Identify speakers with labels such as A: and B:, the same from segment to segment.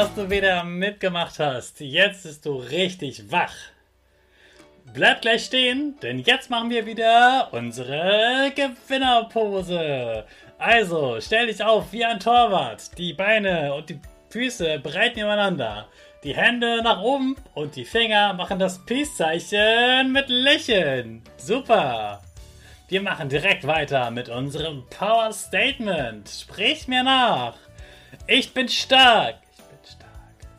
A: Dass du wieder mitgemacht hast. Jetzt bist du richtig wach. Bleib gleich stehen, denn jetzt machen wir wieder unsere Gewinnerpose. Also, stell dich auf wie ein Torwart. Die Beine und die Füße breit nebeneinander. Die Hände nach oben und die Finger machen das Peace-Zeichen mit Lächeln. Super. Wir machen direkt weiter mit unserem Power Statement. Sprich mir nach. Ich bin stark.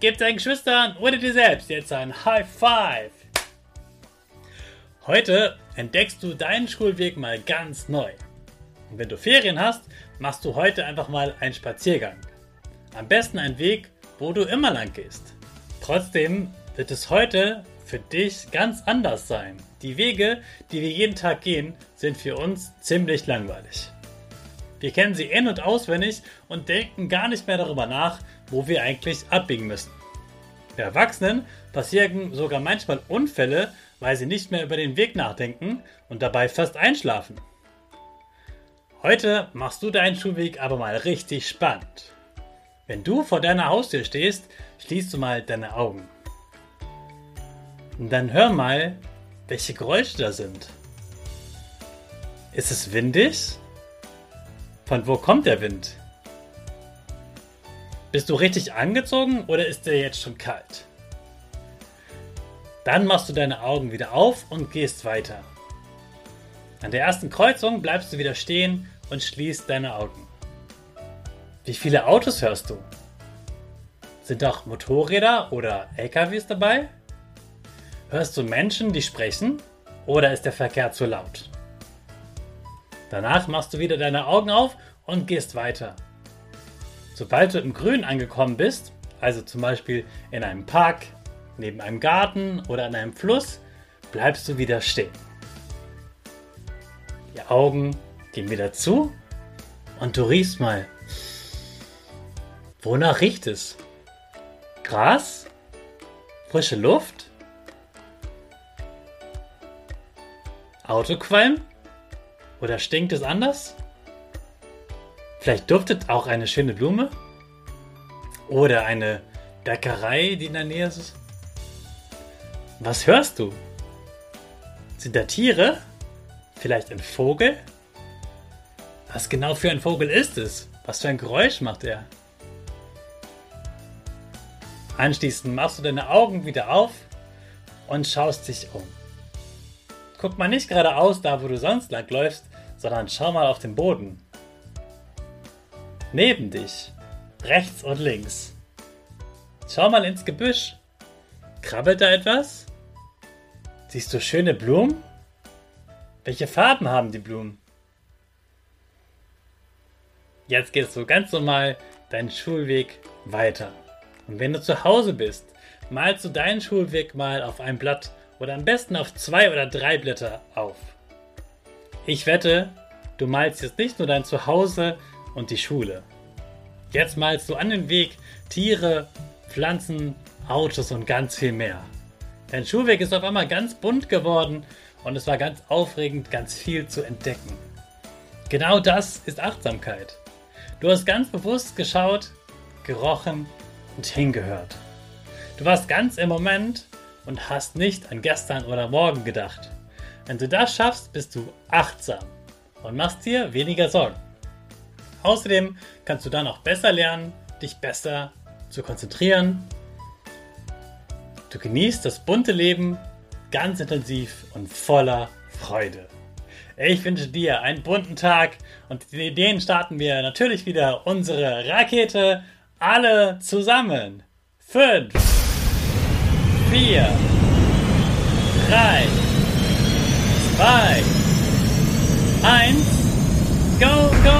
A: Gib deinen Geschwistern oder dir selbst jetzt ein High Five. Heute entdeckst du deinen Schulweg mal ganz neu. Und wenn du Ferien hast, machst du heute einfach mal einen Spaziergang. Am besten einen Weg, wo du immer lang gehst. Trotzdem wird es heute für dich ganz anders sein. Die Wege, die wir jeden Tag gehen, sind für uns ziemlich langweilig. Wir kennen sie in- und auswendig und denken gar nicht mehr darüber nach, wo wir eigentlich abbiegen müssen. Bei Erwachsenen passieren sogar manchmal Unfälle, weil sie nicht mehr über den Weg nachdenken und dabei fast einschlafen. Heute machst du deinen Schulweg aber mal richtig spannend. Wenn du vor deiner Haustür stehst, schließt du mal deine Augen. Und dann hör mal, welche Geräusche da sind. Ist es windig? Von wo kommt der Wind? Bist du richtig angezogen oder ist der jetzt schon kalt? Dann machst du deine Augen wieder auf und gehst weiter. An der ersten Kreuzung bleibst du wieder stehen und schließt deine Augen. Wie viele Autos hörst du? Sind auch Motorräder oder LKWs dabei? Hörst du Menschen, die sprechen oder ist der Verkehr zu laut? Danach machst du wieder deine Augen auf und gehst weiter. Sobald du im Grün angekommen bist, also zum Beispiel in einem Park, neben einem Garten oder an einem Fluss, bleibst du wieder stehen. Die Augen gehen wieder zu und du riechst mal. Wonach riecht es? Gras? Frische Luft? Autoqualm? Oder stinkt es anders? Vielleicht duftet auch eine schöne Blume? Oder eine Bäckerei, die in der Nähe ist? Was hörst du? Sind da Tiere? Vielleicht ein Vogel? Was genau für ein Vogel ist es? Was für ein Geräusch macht er? Anschließend machst du deine Augen wieder auf und schaust dich um. Guck mal nicht geradeaus da, wo du sonst lang läufst, sondern schau mal auf den Boden. Neben dich, rechts und links. Schau mal ins Gebüsch. Krabbelt da etwas? Siehst du schöne Blumen? Welche Farben haben die Blumen? Jetzt gehst du ganz normal deinen Schulweg weiter. Und wenn du zu Hause bist, malst du deinen Schulweg mal auf ein Blatt oder am besten auf zwei oder drei Blätter auf. Ich wette, du malst jetzt nicht nur dein Zuhause und die Schule. Jetzt malst du an den Weg Tiere, Pflanzen, Autos und ganz viel mehr. Dein Schulweg ist auf einmal ganz bunt geworden und es war ganz aufregend, ganz viel zu entdecken. Genau das ist Achtsamkeit. Du hast ganz bewusst geschaut, gerochen und hingehört. Du warst ganz im Moment und hast nicht an gestern oder morgen gedacht. Wenn du das schaffst, bist du achtsam und machst dir weniger Sorgen. Außerdem kannst du dann auch besser lernen, dich besser zu konzentrieren. Du genießt das bunte Leben ganz intensiv und voller Freude. Ich wünsche dir einen bunten Tag und den Ideen starten wir natürlich wieder unsere Rakete alle zusammen. 5, 4, 3, 2, 1, go, go, go!